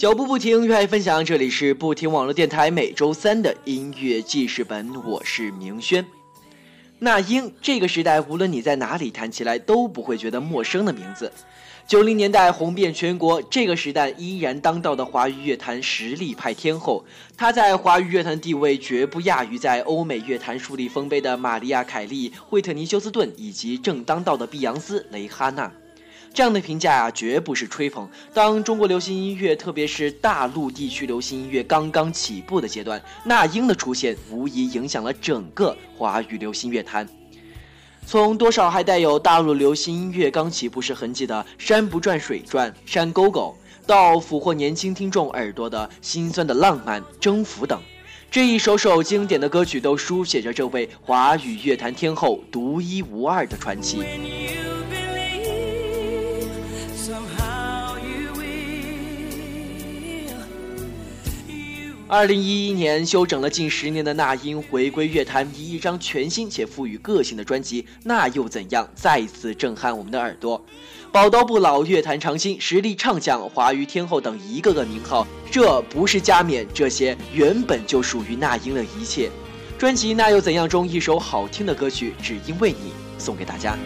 脚步不停，热爱分享。这里是不停网络电台每周三的音乐记事本，我是明轩。那英，这个时代无论你在哪里谈起来都不会觉得陌生的名字。九零年代红遍全国，这个时代依然当道的华语乐坛实力派天后，她在华语乐坛地位绝不亚于在欧美乐坛树立丰碑的玛丽亚·凯莉、惠特尼·休斯顿以及正当道的碧昂斯、蕾哈娜。这样的评价啊，绝不是吹捧。当中国流行音乐，特别是大陆地区流行音乐刚刚起步的阶段，那英的出现无疑影响了整个华语流行乐坛。从多少还带有大陆流行音乐刚起步时痕迹的《山不转水转》《山沟沟》，到俘获年轻听众耳朵的心酸的浪漫、征服等，这一首首经典的歌曲都书写着这位华语乐坛天后独一无二的传奇。二零一一年，休整了近十年的那英回归乐坛，以一张全新且赋予个性的专辑《那又怎样》再次震撼我们的耳朵。宝刀不老，乐坛长青，实力唱将，华语天后等一个个名号，这不是加冕，这些原本就属于那英的一切。专辑《那又怎样》中一首好听的歌曲《只因为你》，送给大家。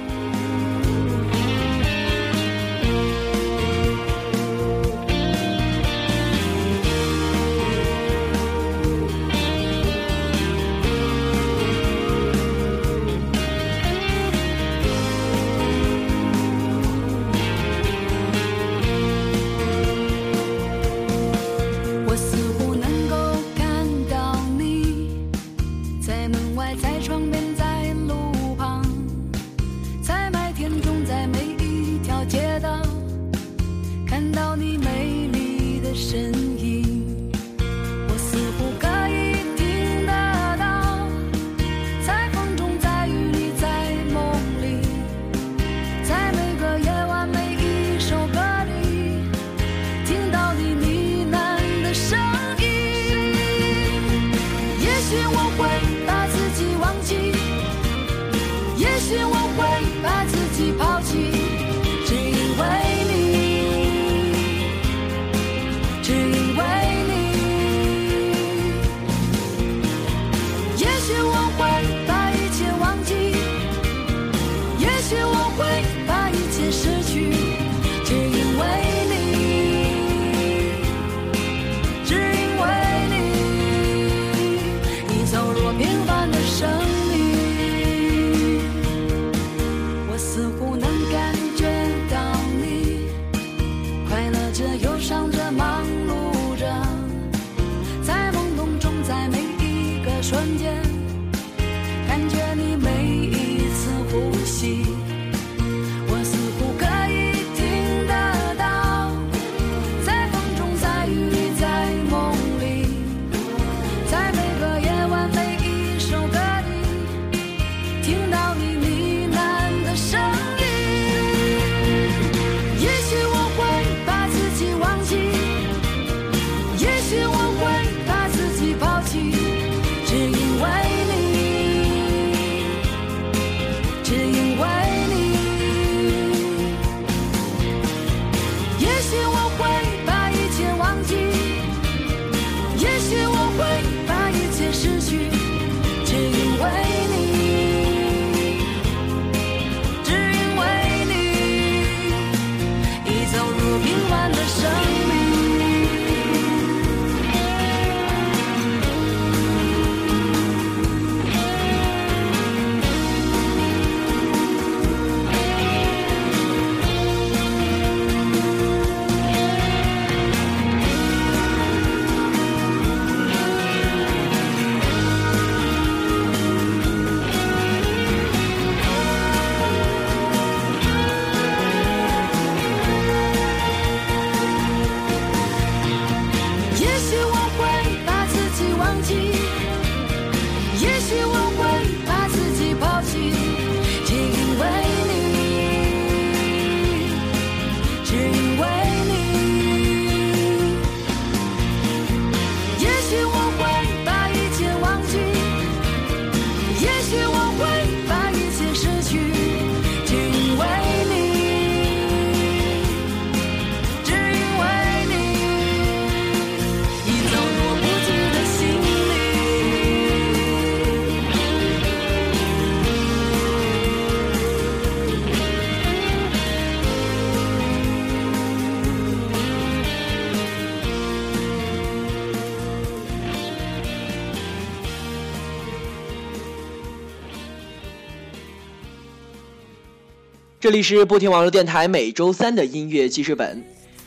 这里是不听网络电台每周三的音乐记事本。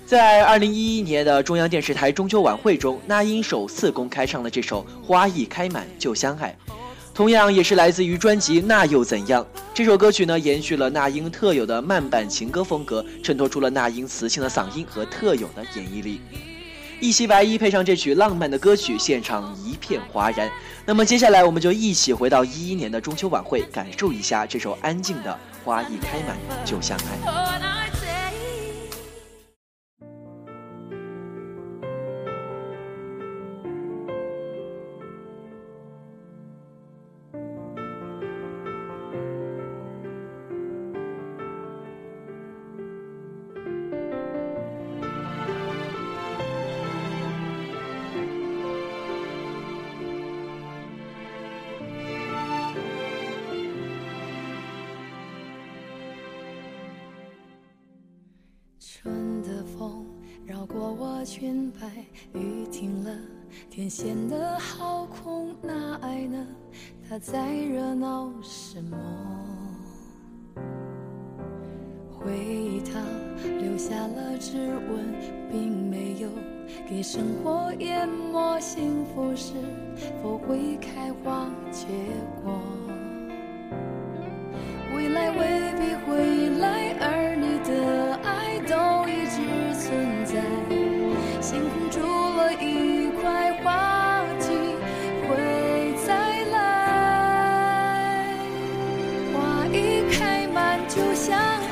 在二零一一年的中央电视台中秋晚会中，那英首次公开唱了这首《花一开满就相爱》，同样也是来自于专辑《那又怎样》。这首歌曲呢，延续了那英特有的慢板情歌风格，衬托出了那英磁性的嗓音和特有的演绎力。一袭白衣配上这曲浪漫的歌曲，现场一片哗然。那么接下来，我们就一起回到一一年的中秋晚会，感受一下这首安静的《花一开满就相爱》。春的风绕过我裙摆，雨停了，天显得好空，那爱呢？它在热闹什么？回忆它留下了指纹，并没有给生活淹没。幸福是否会开花结果？未来未必会想。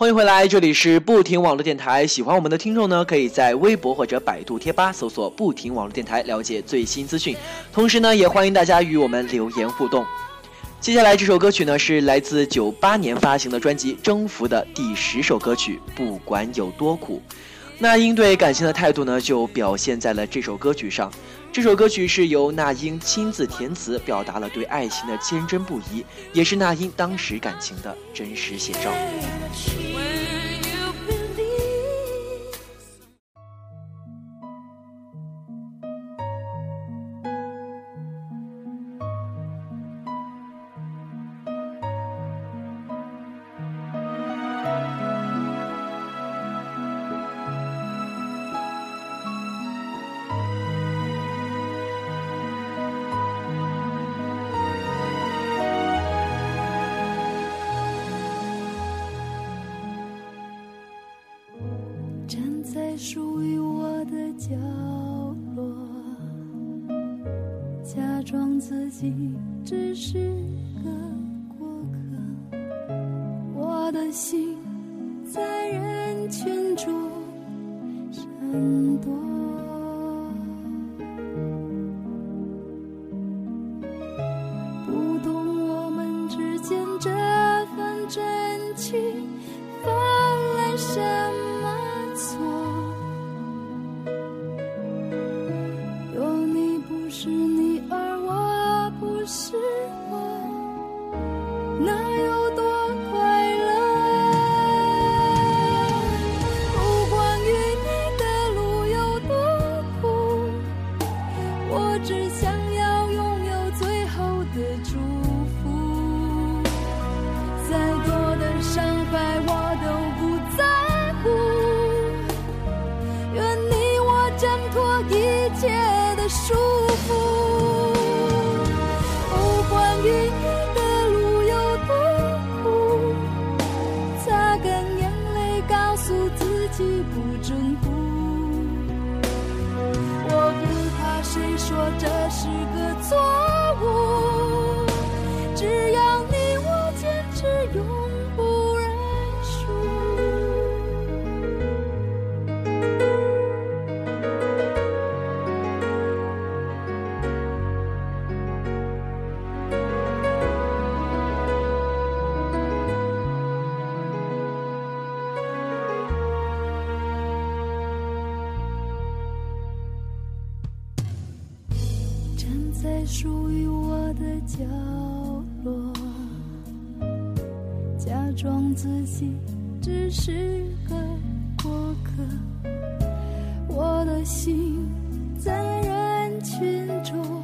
欢迎回来，这里是不停网络电台。喜欢我们的听众呢，可以在微博或者百度贴吧搜索“不停网络电台”了解最新资讯。同时呢，也欢迎大家与我们留言互动。接下来这首歌曲呢，是来自九八年发行的专辑《征服》的第十首歌曲。不管有多苦，那英对感情的态度呢，就表现在了这首歌曲上。这首歌曲是由那英亲自填词，表达了对爱情的坚贞不移，也是那英当时感情的真实写照。属于我的角落，假装自己只是在属于我的角落，假装自己只是个过客。我的心在人群中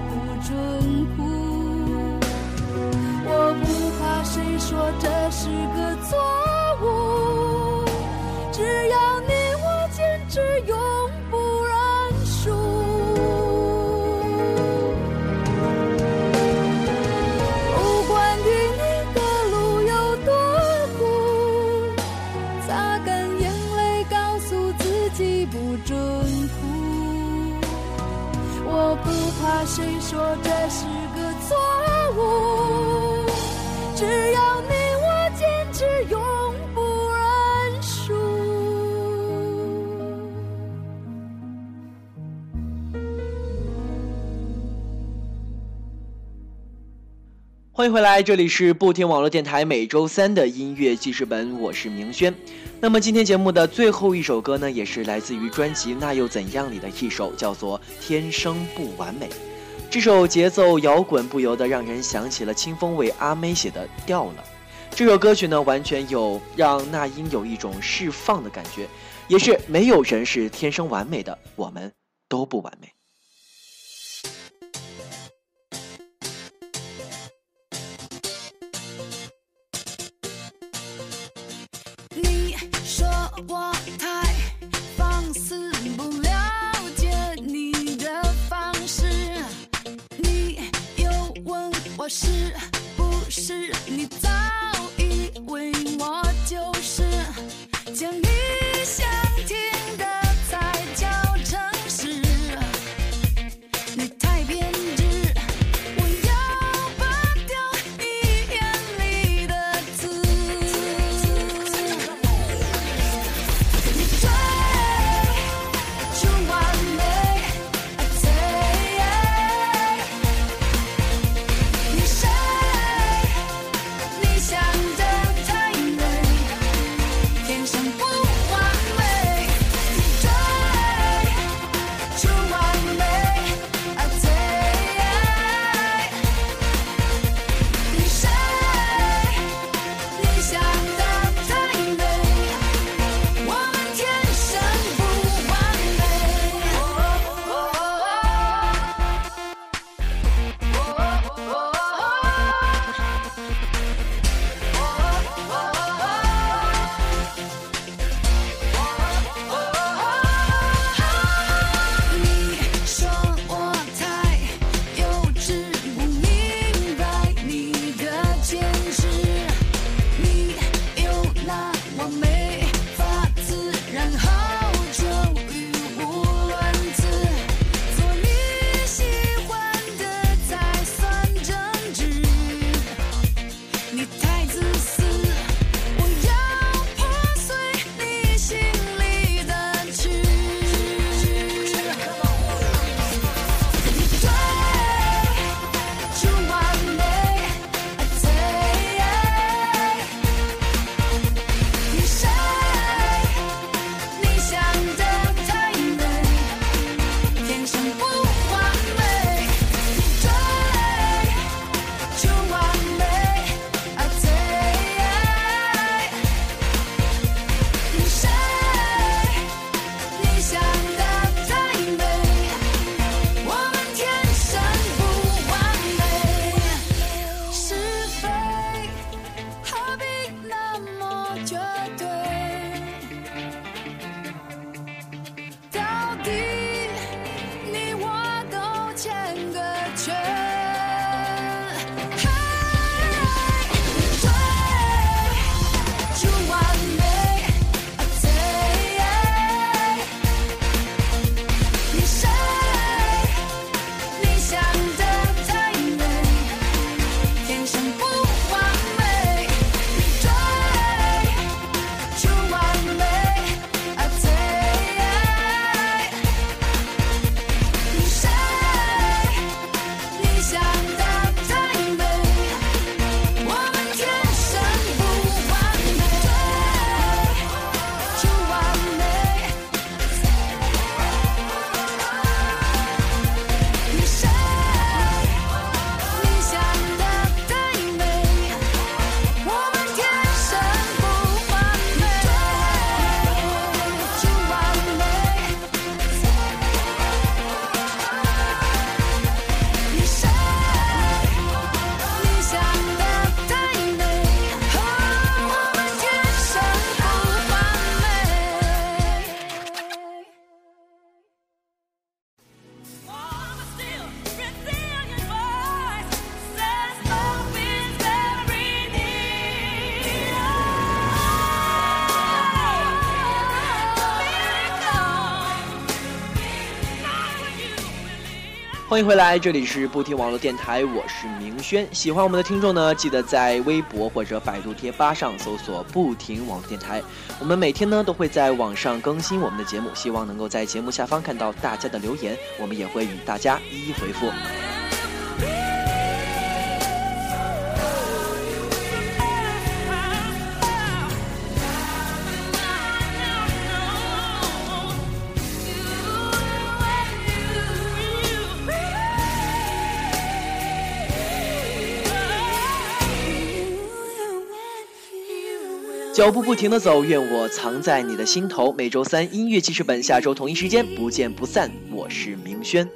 不准哭。我不怕谁说这是个错。谁说这是个错误？只要你我坚持永不认输。欢迎回来这里是不听网络电台每周三的音乐记事本我是明轩。那么今天节目的最后一首歌呢也是来自于专辑那又怎样里的一首叫做天生不完美。这首节奏摇滚不由得让人想起了清风为阿妹写的掉了。这首歌曲呢完全有让那英有一种释放的感觉也是没有人是天生完美的我们都不完美。我是欢迎回来这里是不听网络电台我是明轩。喜欢我们的听众呢记得在微博或者百度贴吧上搜索不停网络电台我们每天呢都会在网上更新我们的节目希望能够在节目下方看到大家的留言我们也会与大家一一回复。脚步不停的走，愿我藏在你的心头。每周三音乐记事本，下周同一时间不见不散。我是明轩。